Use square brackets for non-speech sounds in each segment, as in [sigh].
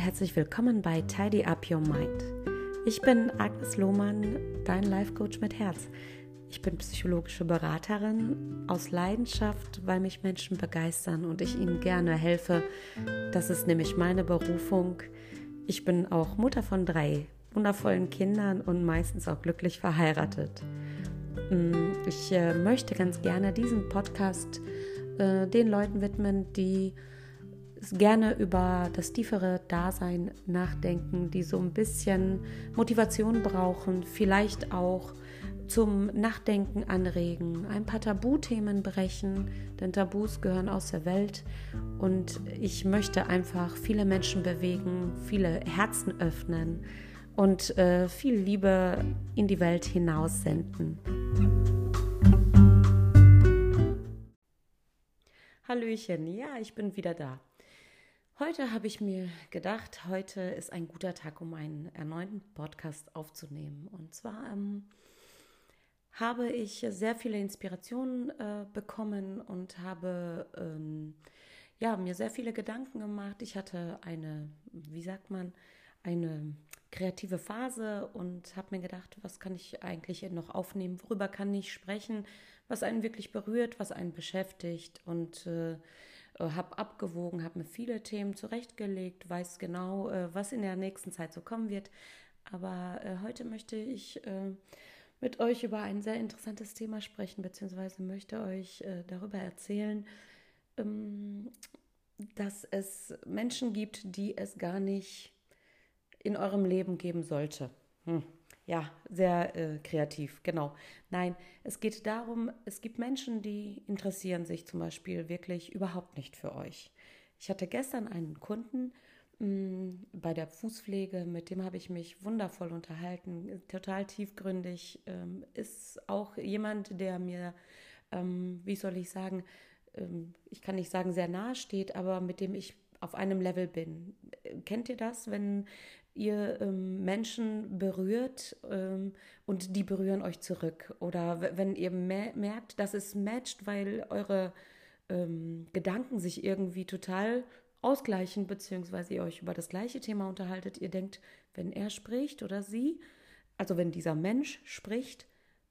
herzlich willkommen bei Tidy Up Your Mind. Ich bin Agnes Lohmann, dein Life Coach mit Herz. Ich bin psychologische Beraterin aus Leidenschaft, weil mich Menschen begeistern und ich ihnen gerne helfe. Das ist nämlich meine Berufung. Ich bin auch Mutter von drei wundervollen Kindern und meistens auch glücklich verheiratet. Mm, ich äh, möchte ganz gerne diesen Podcast äh, den Leuten widmen, die gerne über das tiefere Dasein nachdenken, die so ein bisschen Motivation brauchen, vielleicht auch zum Nachdenken anregen, ein paar Tabuthemen brechen, denn Tabus gehören aus der Welt und ich möchte einfach viele Menschen bewegen, viele Herzen öffnen und äh, viel Liebe in die Welt hinaus senden. Hallöchen, ja, ich bin wieder da. Heute habe ich mir gedacht, heute ist ein guter Tag, um einen erneuten Podcast aufzunehmen. Und zwar ähm, habe ich sehr viele Inspirationen äh, bekommen und habe ähm, ja, mir sehr viele Gedanken gemacht. Ich hatte eine, wie sagt man, eine kreative Phase und habe mir gedacht, was kann ich eigentlich noch aufnehmen, worüber kann ich sprechen, was einen wirklich berührt, was einen beschäftigt und äh, habe abgewogen, habe mir viele Themen zurechtgelegt, weiß genau, äh, was in der nächsten Zeit so kommen wird. Aber äh, heute möchte ich äh, mit euch über ein sehr interessantes Thema sprechen, beziehungsweise möchte euch äh, darüber erzählen, ähm, dass es Menschen gibt, die es gar nicht in eurem Leben geben sollte. Hm. Ja, sehr äh, kreativ, genau. Nein, es geht darum, es gibt Menschen, die interessieren sich zum Beispiel wirklich überhaupt nicht für euch. Ich hatte gestern einen Kunden mh, mm, bei der Fußpflege, mit dem habe ich mich wundervoll unterhalten, total tiefgründig. Ähm, ist auch jemand, der mir, ähm, wie soll ich sagen, ähm, ich kann nicht sagen, sehr nahe steht, aber mit dem ich auf einem Level bin. Kennt ihr das, wenn ihr ähm, Menschen berührt ähm, und die berühren euch zurück. Oder wenn ihr merkt, dass es matcht, weil eure ähm, Gedanken sich irgendwie total ausgleichen, beziehungsweise ihr euch über das gleiche Thema unterhaltet. Ihr denkt, wenn er spricht oder sie, also wenn dieser Mensch spricht,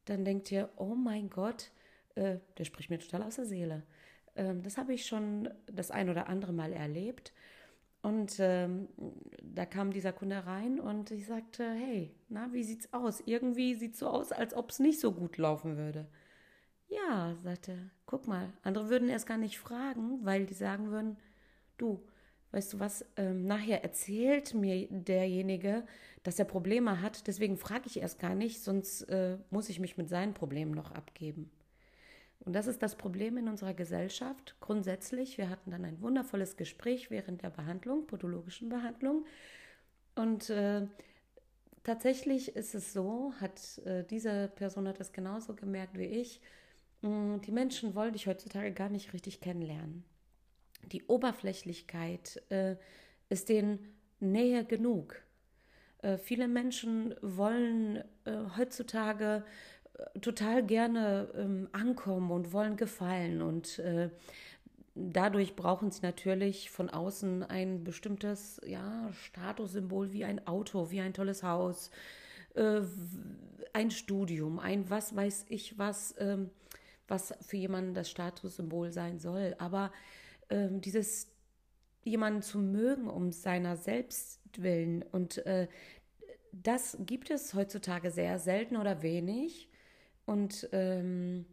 dann denkt ihr, oh mein Gott, äh, der spricht mir total aus der Seele. Ähm, das habe ich schon das ein oder andere Mal erlebt. Und ähm, da kam dieser Kunde rein und ich sagte, hey, na, wie sieht's aus? Irgendwie sieht es so aus, als ob es nicht so gut laufen würde. Ja, sagte, guck mal, andere würden erst gar nicht fragen, weil die sagen würden, du, weißt du was, ähm, nachher erzählt mir derjenige, dass er Probleme hat, deswegen frage ich erst gar nicht, sonst äh, muss ich mich mit seinen Problemen noch abgeben. Und das ist das Problem in unserer Gesellschaft. Grundsätzlich, wir hatten dann ein wundervolles Gespräch während der Behandlung, podologischen Behandlung. Und äh, tatsächlich ist es so, hat äh, diese Person hat das genauso gemerkt wie ich. Mh, mm, die Menschen wollen dich heutzutage gar nicht richtig kennenlernen. Die Oberflächlichkeit äh, ist denen Nähe genug. Äh, viele Menschen wollen äh, heutzutage total gerne ähm, ankommen und wollen gefallen und äh, dadurch brauchen sie natürlich von außen ein bestimmtes ja, Statussymbol wie ein Auto, wie ein tolles Haus, äh, ein Studium, ein was weiß ich was, äh, was für jemanden das Statussymbol sein soll. Aber ähm, dieses jemanden zu mögen um seiner selbst willen und äh, das gibt es heutzutage sehr selten oder wenig. Und ähm,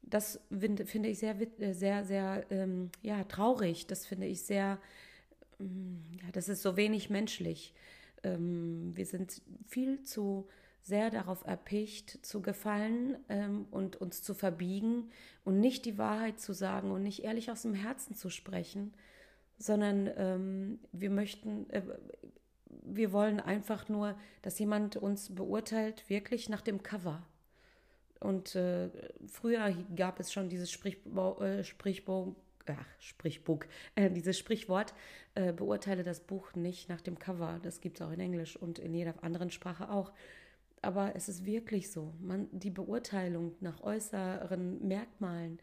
das finde find ich sehr, äh, sehr, sehr ähm, ja, traurig. Das finde ich sehr, ähm, ja, das ist so wenig menschlich. Ähm, wir sind viel zu sehr darauf erpicht, zu gefallen ähm, und uns zu verbiegen und nicht die Wahrheit zu sagen und nicht ehrlich aus dem Herzen zu sprechen, sondern ähm, wir möchten, äh, wir wollen einfach nur, dass jemand uns beurteilt, wirklich nach dem Cover. Und äh, früher gab es schon dieses Sprichbo äh, Sprichbo ach, Sprichbuch, äh, dieses Sprichwort, äh, beurteile das Buch nicht nach dem Cover. Das gibt es auch in Englisch und in jeder anderen Sprache auch. Aber es ist wirklich so. Man, die Beurteilung nach äußeren Merkmalen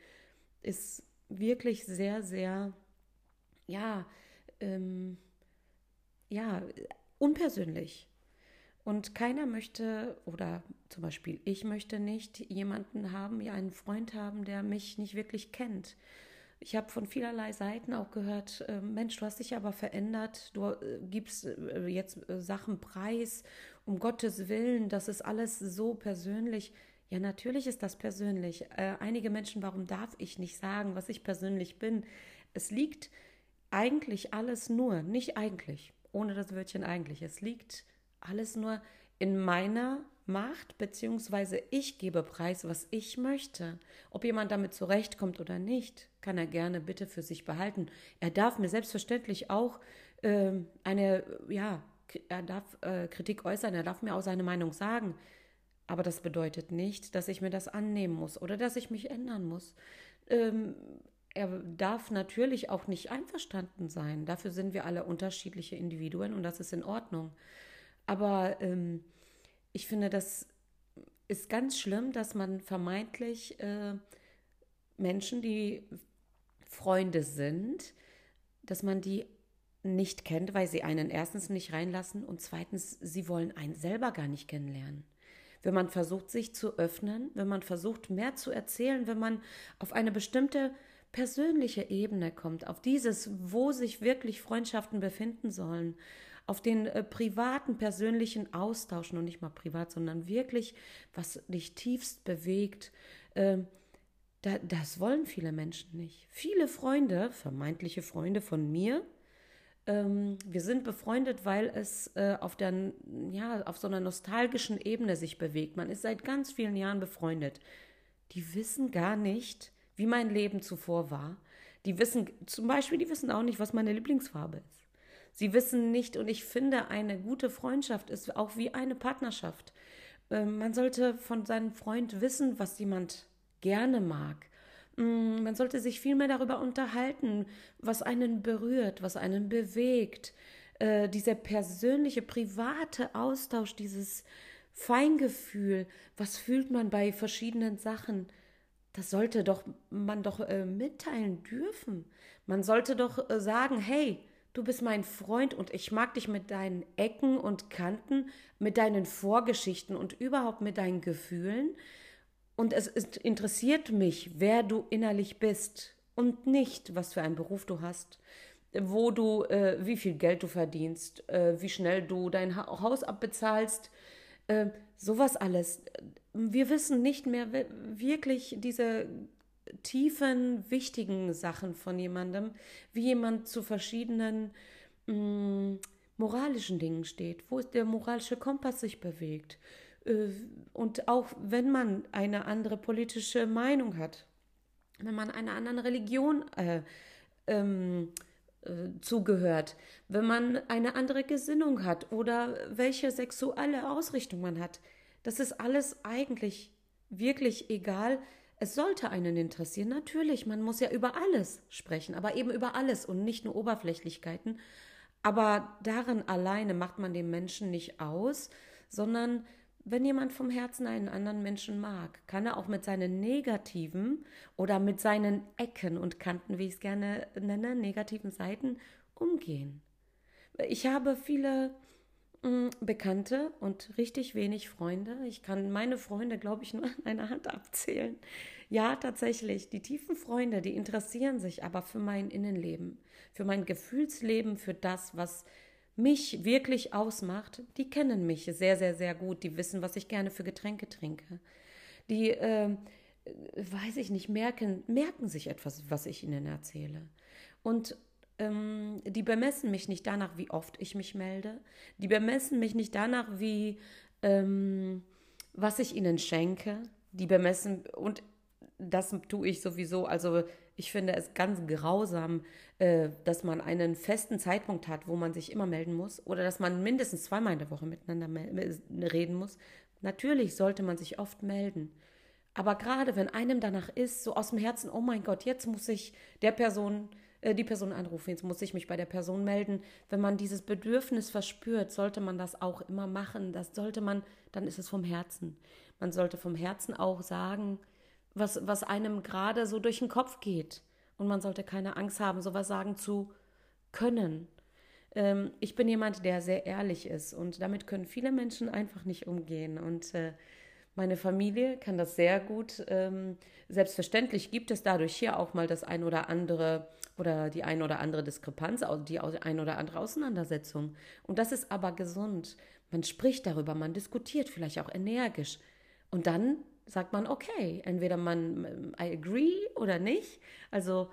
ist wirklich sehr, sehr, ja, ähm, ja, unpersönlich. Und keiner möchte, oder zum Beispiel ich möchte nicht jemanden haben, ja, einen Freund haben, der mich nicht wirklich kennt. Ich habe von vielerlei Seiten auch gehört, äh, Mensch, du hast dich aber verändert, du äh, gibst äh, jetzt äh, Sachen preis, um Gottes Willen, das ist alles so persönlich. Ja, natürlich ist das persönlich. Äh, einige Menschen, warum darf ich nicht sagen, was ich persönlich bin? Es liegt eigentlich alles nur, nicht eigentlich, ohne das Wörtchen eigentlich, es liegt alles nur in meiner Macht, beziehungsweise ich gebe preis, was ich möchte. Ob jemand damit zurechtkommt oder nicht, kann er gerne bitte für sich behalten. Er darf mir selbstverständlich auch äh, eine, ja, er darf äh, Kritik äußern, er darf mir auch seine Meinung sagen. Aber das bedeutet nicht, dass ich mir das annehmen muss oder dass ich mich ändern muss. Ähm, er darf natürlich auch nicht einverstanden sein. Dafür sind wir alle unterschiedliche Individuen und das ist in Ordnung. Aber ähm, ich finde, das ist ganz schlimm, dass man vermeintlich äh, Menschen, die Freunde sind, dass man die nicht kennt, weil sie einen erstens nicht reinlassen und zweitens, sie wollen einen selber gar nicht kennenlernen. Wenn man versucht, sich zu öffnen, wenn man versucht, mehr zu erzählen, wenn man auf eine bestimmte persönliche Ebene kommt, auf dieses, wo sich wirklich Freundschaften befinden sollen, auf den äh, privaten, persönlichen Austausch, noch nicht mal privat, sondern wirklich, was dich tiefst bewegt, äh, da, das wollen viele Menschen nicht. Viele Freunde, vermeintliche Freunde von mir, ähm, wir sind befreundet, weil es äh, auf, der, ja, auf so einer nostalgischen Ebene sich bewegt. Man ist seit ganz vielen Jahren befreundet. Die wissen gar nicht, wie mein Leben zuvor war. Die wissen zum Beispiel, die wissen auch nicht, was meine Lieblingsfarbe ist. Sie wissen nicht, und ich finde, eine gute Freundschaft ist auch wie eine Partnerschaft. Ähm, man sollte von seinem Freund wissen, was jemand gerne mag. Mm, man sollte sich viel mehr darüber unterhalten, was einen berührt, was einen bewegt. Äh, dieser persönliche, private Austausch, dieses Feingefühl, was fühlt man bei verschiedenen Sachen, das sollte doch man doch äh, mitteilen dürfen. Man sollte doch äh, sagen, hey, Du bist mein Freund und ich mag dich mit deinen Ecken und Kanten, mit deinen Vorgeschichten und überhaupt mit deinen Gefühlen. Und es interessiert mich, wer du innerlich bist und nicht, was für einen Beruf du hast, wo du, äh, wie viel Geld du verdienst, äh, wie schnell du dein ha Haus abbezahlst, äh, sowas alles. Wir wissen nicht mehr wirklich diese tiefen, wichtigen Sachen von jemandem, wie jemand zu verschiedenen mh, mm, moralischen Dingen steht, wo der moralische Kompass sich bewegt. Äh, und auch wenn man eine andere politische Meinung hat, wenn man einer anderen Religion äh, ähm, äh, zugehört, wenn man eine andere Gesinnung hat oder welche sexuelle Ausrichtung man hat, das ist alles eigentlich wirklich egal, es sollte einen interessieren, natürlich, man muss ja über alles sprechen, aber eben über alles und nicht nur Oberflächlichkeiten. Aber darin alleine macht man den Menschen nicht aus, sondern wenn jemand vom Herzen einen anderen Menschen mag, kann er auch mit seinen negativen oder mit seinen Ecken und Kanten, wie ich es gerne nenne, negativen Seiten umgehen. Ich habe viele Bekannte und richtig wenig Freunde. Ich kann meine Freunde, glaube ich, nur an einer Hand abzählen. Ja, tatsächlich, die tiefen Freunde, die interessieren sich aber für mein Innenleben, für mein Gefühlsleben, für das, was mich wirklich ausmacht. Die kennen mich sehr, sehr, sehr gut. Die wissen, was ich gerne für Getränke trinke. Die, äh, weiß ich nicht, merken, merken sich etwas, was ich ihnen erzähle. Und ähm, die bemessen mich nicht danach, wie oft ich mich melde. Die bemessen mich nicht danach, wie ähm, was ich ihnen schenke. Die bemessen und das tue ich sowieso. Also ich finde es ganz grausam, äh, dass man einen festen Zeitpunkt hat, wo man sich immer melden muss oder dass man mindestens zweimal in der Woche miteinander reden muss. Natürlich sollte man sich oft melden. Aber gerade wenn einem danach ist, so aus dem Herzen, oh mein Gott, jetzt muss ich der Person äh, die Person anrufen, jetzt muss ich mich bei der Person melden. Wenn man dieses Bedürfnis verspürt, sollte man das auch immer machen. Das sollte man, dann ist es vom Herzen. Man sollte vom Herzen auch sagen, was, was einem gerade so durch den Kopf geht. Und man sollte keine Angst haben, sowas sagen zu können. ähm, ich bin jemand, der sehr ehrlich ist und damit können viele Menschen einfach nicht umgehen. Und äh, meine Familie kann das sehr gut. Ähm, selbstverständlich gibt es dadurch hier auch mal das ein oder andere oder die ein oder andere Diskrepanz, die ein oder andere Auseinandersetzung. Und das ist aber gesund. Man spricht darüber, man diskutiert vielleicht auch energisch. Und dann sagt man, okay, entweder man, I agree oder nicht. Also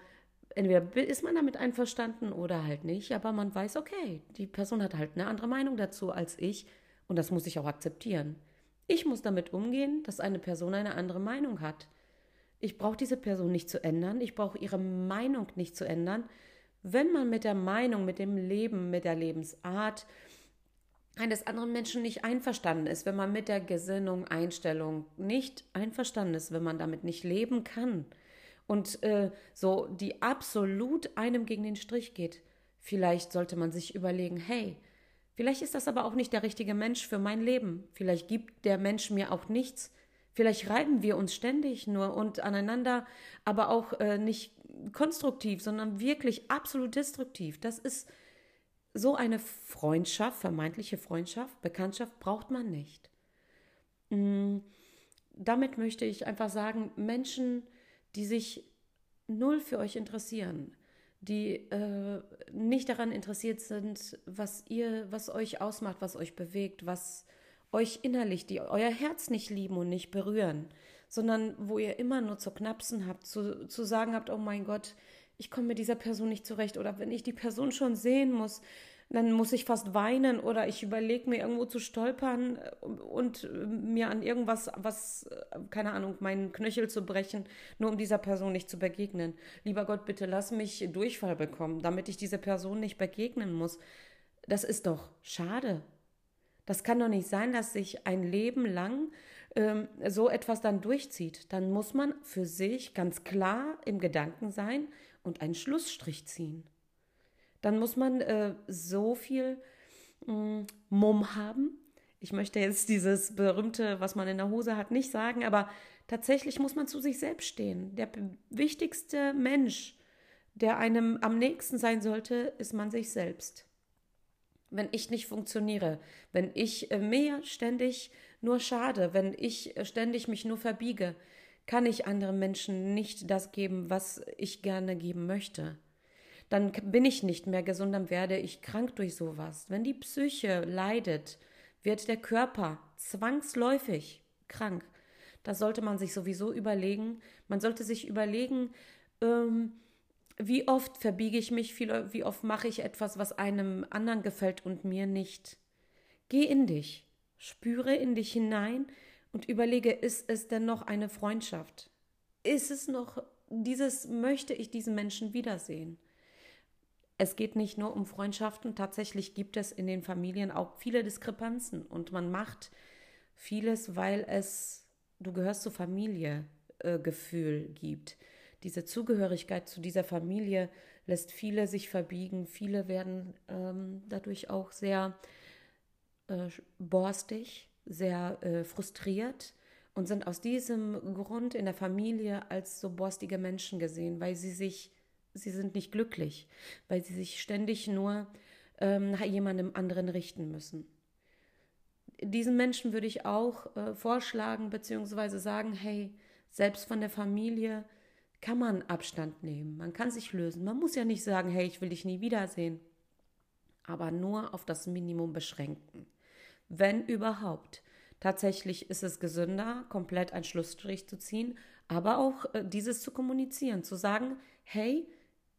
entweder ist man damit einverstanden oder halt nicht, aber man weiß, okay, die Person hat halt eine andere Meinung dazu als ich und das muss ich auch akzeptieren. Ich muss damit umgehen, dass eine Person eine andere Meinung hat. Ich brauche diese Person nicht zu ändern, ich brauche ihre Meinung nicht zu ändern. Wenn man mit der Meinung, mit dem Leben, mit der Lebensart eines anderen Menschen nicht einverstanden ist, wenn man mit der Gesinnung, Einstellung nicht einverstanden ist, wenn man damit nicht leben kann, und äh, so die absolut einem gegen den Strich geht, vielleicht sollte man sich überlegen, hey, vielleicht ist das aber auch nicht der richtige Mensch für mein Leben. Vielleicht gibt der Mensch mir auch nichts. Vielleicht reiben wir uns ständig nur und aneinander, aber auch äh, nicht konstruktiv, sondern wirklich absolut destruktiv. Das ist so eine Freundschaft, vermeintliche Freundschaft, Bekanntschaft braucht man nicht. Mm, damit möchte ich einfach sagen, Menschen, die sich null für euch interessieren, die äh, nicht daran interessiert sind, was ihr, was euch ausmacht, was euch bewegt, was euch innerlich, die euer Herz nicht lieben und nicht berühren, sondern wo ihr immer nur zu knapsen habt, zu, zu sagen habt, oh mein Gott, ich komme mit dieser Person nicht zurecht oder wenn ich die Person schon sehen muss, dann muss ich fast weinen oder ich überlege mir irgendwo zu stolpern und mir an irgendwas, was, keine Ahnung, meinen Knöchel zu brechen, nur um dieser Person nicht zu begegnen. Lieber Gott, bitte lass mich Durchfall bekommen, damit ich dieser Person nicht begegnen muss. Das ist doch schade. Das kann doch nicht sein, dass sich ein Leben lang ähm, so etwas dann durchzieht. Dann muss man für sich ganz klar im Gedanken sein und einen Schlussstrich ziehen dann muss man äh, so viel mh, mm, Mumm haben. Ich möchte jetzt dieses berühmte, was man in der Hose hat, nicht sagen, aber tatsächlich muss man zu sich selbst stehen. Der wichtigste Mensch, der einem am nächsten sein sollte, ist man sich selbst. Wenn ich nicht funktioniere, wenn ich äh, mir ständig nur schade, wenn ich äh, ständig mich nur verbiege, kann ich anderen Menschen nicht das geben, was ich gerne geben möchte dann bin ich nicht mehr gesund, dann werde ich krank durch sowas. Wenn die Psyche leidet, wird der Körper zwangsläufig krank. Da sollte man sich sowieso überlegen, man sollte sich überlegen, ähm, wie oft verbiege ich mich, wie oft mache ich etwas, was einem anderen gefällt und mir nicht. Geh in dich, spüre in dich hinein und überlege, ist es denn noch eine Freundschaft? Ist es noch dieses, möchte ich diesen Menschen wiedersehen? es geht nicht nur um Freundschaften, tatsächlich gibt es in den Familien auch viele Diskrepanzen und man macht vieles, weil es, du gehörst zur Familie, äh, Gefühl gibt. Diese Zugehörigkeit zu dieser Familie lässt viele sich verbiegen, viele werden ähm, dadurch auch sehr äh, borstig, sehr äh, frustriert und sind aus diesem Grund in der Familie als so borstige Menschen gesehen, weil sie sich sie sind nicht glücklich, weil sie sich ständig nur ähm, nach jemandem anderen richten müssen. Diesen Menschen würde ich auch äh, vorschlagen, beziehungsweise sagen, hey, selbst von der Familie kann man Abstand nehmen, man kann sich lösen. Man muss ja nicht sagen, hey, ich will dich nie wiedersehen, aber nur auf das Minimum beschränken. Wenn überhaupt. Tatsächlich ist es gesünder, komplett einen Schlussstrich zu ziehen, aber auch äh, dieses zu kommunizieren, zu sagen, hey,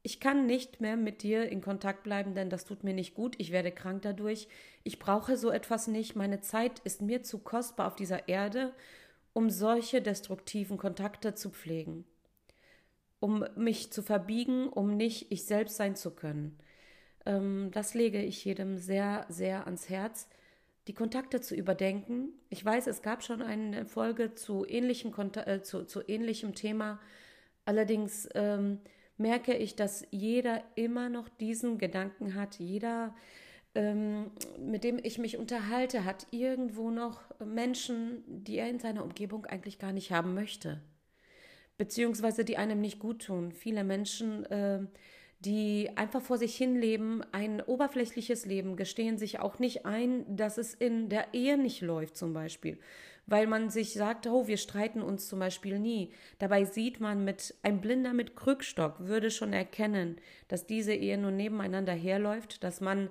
ich kann nicht mehr mit dir in Kontakt bleiben, denn das tut mir nicht gut. Ich werde krank dadurch. Ich brauche so etwas nicht. Meine Zeit ist mir zu kostbar auf dieser Erde, um solche destruktiven Kontakte zu pflegen. Um mich zu verbiegen, um nicht ich selbst sein zu können. Ähm, das lege ich jedem sehr, sehr ans Herz, die Kontakte zu überdenken. Ich weiß, es gab schon eine Folge zu ähnlichem, äh, zu, zu ähnlichem Thema. Allerdings ähm, merke ich, dass jeder immer noch diesen Gedanken hat, jeder, ähm, mit dem ich mich unterhalte, hat irgendwo noch Menschen, die er in seiner Umgebung eigentlich gar nicht haben möchte, beziehungsweise die einem nicht gut tun. Viele Menschen, äh, die einfach vor sich hin leben, ein oberflächliches Leben, gestehen sich auch nicht ein, dass es in der Ehe nicht läuft zum Beispiel, weil man sich sagt, oh, wir streiten uns zum Beispiel nie. Dabei sieht man mit, ein Blinder mit Krückstock würde schon erkennen, dass diese Ehe nur nebeneinander herläuft, dass man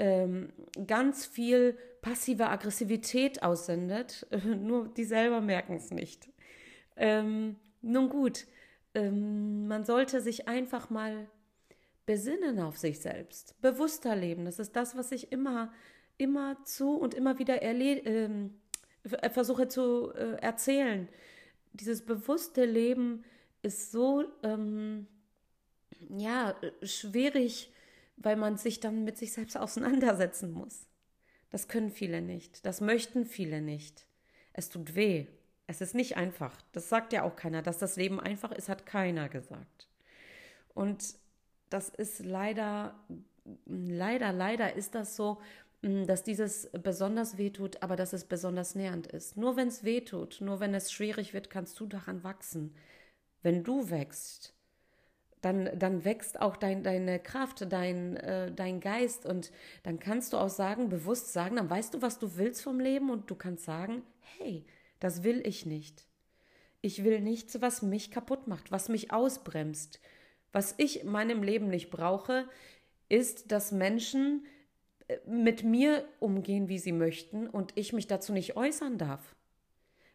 ähm, ganz viel passive Aggressivität aussendet, [laughs] nur die selber merken es nicht. Ähm, nun gut, ähm, man sollte sich einfach mal besinnen auf sich selbst, bewusster leben. Das ist das, was ich immer, immer zu und immer wieder ähm, versuche zu äh, erzählen. Dieses bewusste Leben ist so ähm, ja schwierig, weil man sich dann mit sich selbst auseinandersetzen muss. Das können viele nicht, das möchten viele nicht. Es tut weh. Es ist nicht einfach. Das sagt ja auch keiner. Dass das Leben einfach ist, hat keiner gesagt. Und das ist leider, leider, leider ist das so, mm, dass dieses besonders wehtut, aber dass es besonders nähernd ist. Nur wenn es wehtut, nur wenn es schwierig wird, kannst du daran wachsen. Wenn du wächst, dann, dann wächst auch dein, deine Kraft, dein, äh, dein Geist und dann kannst du auch sagen, bewusst sagen, dann weißt du, was du willst vom Leben und du kannst sagen, hey, das will ich nicht. Ich will nichts, was mich kaputt macht, was mich ausbremst, was ich in meinem Leben nicht brauche, ist, dass Menschen äh, mit mir umgehen, wie sie möchten und ich mich dazu nicht äußern darf.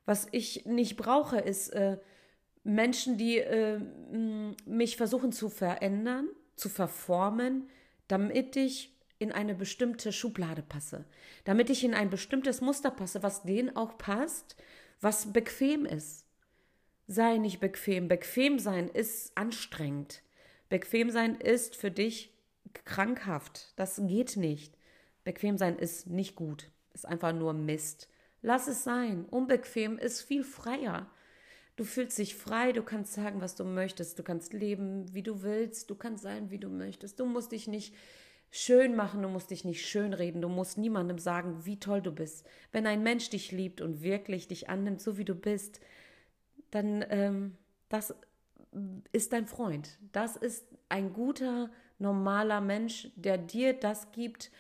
Was ich nicht brauche, ist äh, Menschen, die äh, mich versuchen zu verändern, zu verformen, damit ich in eine bestimmte Schublade passe, damit ich in ein bestimmtes Muster passe, was denen auch passt, was bequem ist. Sei nicht bequem. Bequem sein ist anstrengend. Bequem sein ist für dich krankhaft. Das geht nicht. Bequem sein ist nicht gut. Ist einfach nur Mist. Lass es sein. Unbequem ist viel freier. Du fühlst dich frei, du kannst sagen, was du möchtest, du kannst leben, wie du willst, du kannst sein, wie du möchtest. Du musst dich nicht schön machen, du musst dich nicht schön reden, du musst niemandem sagen, wie toll du bist. Wenn ein Mensch dich liebt und wirklich dich annimmt, so wie du bist, dann ähm, das ist dein Freund. Das ist ein guter, normaler Mensch, der dir das gibt,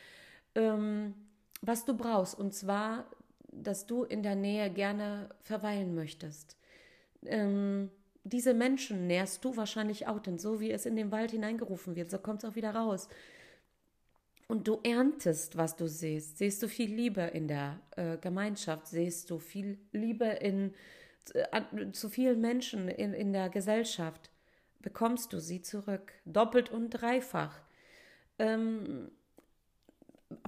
ähm, was du brauchst. Und zwar, dass du in der Nähe gerne verweilen möchtest. Ähm, diese Menschen nährst du wahrscheinlich auch, denn so wie es in den Wald hineingerufen wird, so kommt es auch wieder raus. Und du erntest, was du siehst. Siehst du viel Liebe in der äh, Gemeinschaft, siehst du viel Liebe in äh, zu vielen Menschen in, in der Gesellschaft, bekommst du sie zurück, doppelt und dreifach. Ähm,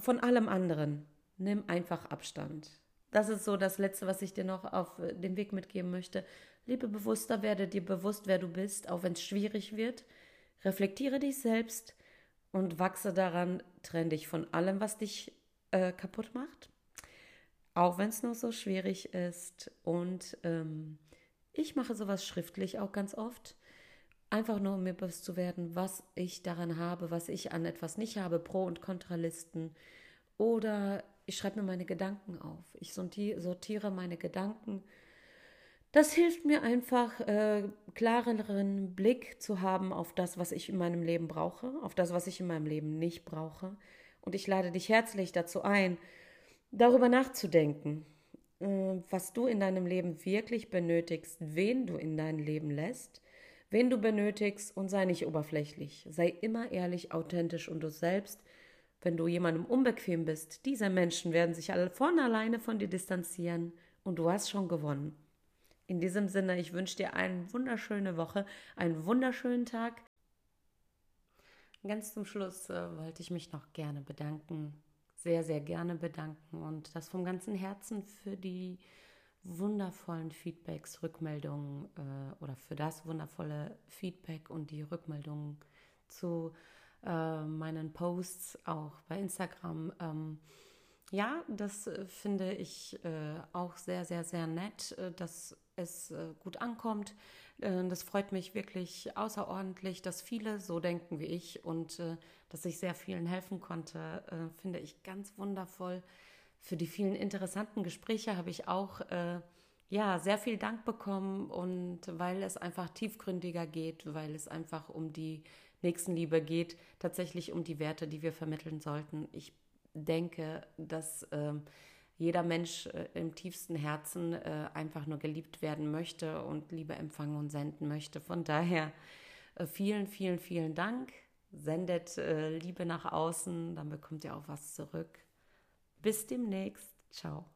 von allem anderen. Nimm einfach Abstand. Das ist so das Letzte, was ich dir noch auf äh, den Weg mitgeben möchte. Liebe bewusster, werde dir bewusst, wer du bist, auch wenn es schwierig wird. Reflektiere dich selbst und wachse daran. Trenn dich von allem, was dich äh, kaputt macht auch wenn es noch so schwierig ist. Und ähm, ich mache sowas schriftlich auch ganz oft. Einfach nur, um mir bewusst zu werden, was ich daran habe, was ich an etwas nicht habe, Pro- und Kontralisten. Oder ich schreibe mir meine Gedanken auf. Ich sortiere meine Gedanken. Das hilft mir einfach, äh, klareren Blick zu haben auf das, was ich in meinem Leben brauche, auf das, was ich in meinem Leben nicht brauche. Und ich lade dich herzlich dazu ein, darüber nachzudenken, äh, was du in deinem Leben wirklich benötigst, wen du in dein Leben lässt, wen du benötigst und sei nicht oberflächlich. Sei immer ehrlich, authentisch und du selbst. Wenn du jemandem unbequem bist, diese Menschen werden sich alle von alleine von dir distanzieren und du hast schon gewonnen. In diesem Sinne, ich wünsche dir eine wunderschöne Woche, einen wunderschönen Tag. Ganz zum Schluss äh, wollte ich mich noch gerne bedanken sehr, sehr gerne bedanken und das vom ganzen Herzen für die wundervollen Feedbacks, Rückmeldungen äh, oder für das wundervolle Feedback und die Rückmeldungen zu äh, meinen Posts auch bei Instagram. Ähm, ja, das äh, finde ich äh, auch sehr, sehr, sehr nett, äh, dass es äh, gut ankommt. Äh, das freut mich wirklich außerordentlich, dass viele so denken wie ich und äh, dass ich sehr vielen helfen konnte, finde ich ganz wundervoll. Für die vielen interessanten Gespräche habe ich auch ja sehr viel Dank bekommen und weil es einfach tiefgründiger geht, weil es einfach um die Nächstenliebe geht tatsächlich um die Werte, die wir vermitteln sollten. Ich denke, dass äh, jeder Mensch äh, im tiefsten Herzen äh, einfach nur geliebt werden möchte und Liebe empfangen und senden möchte. Von daher äh, vielen, vielen, vielen Dank. Sendet Liebe nach außen, dann bekommt ihr auch was zurück. Bis demnächst. Ciao.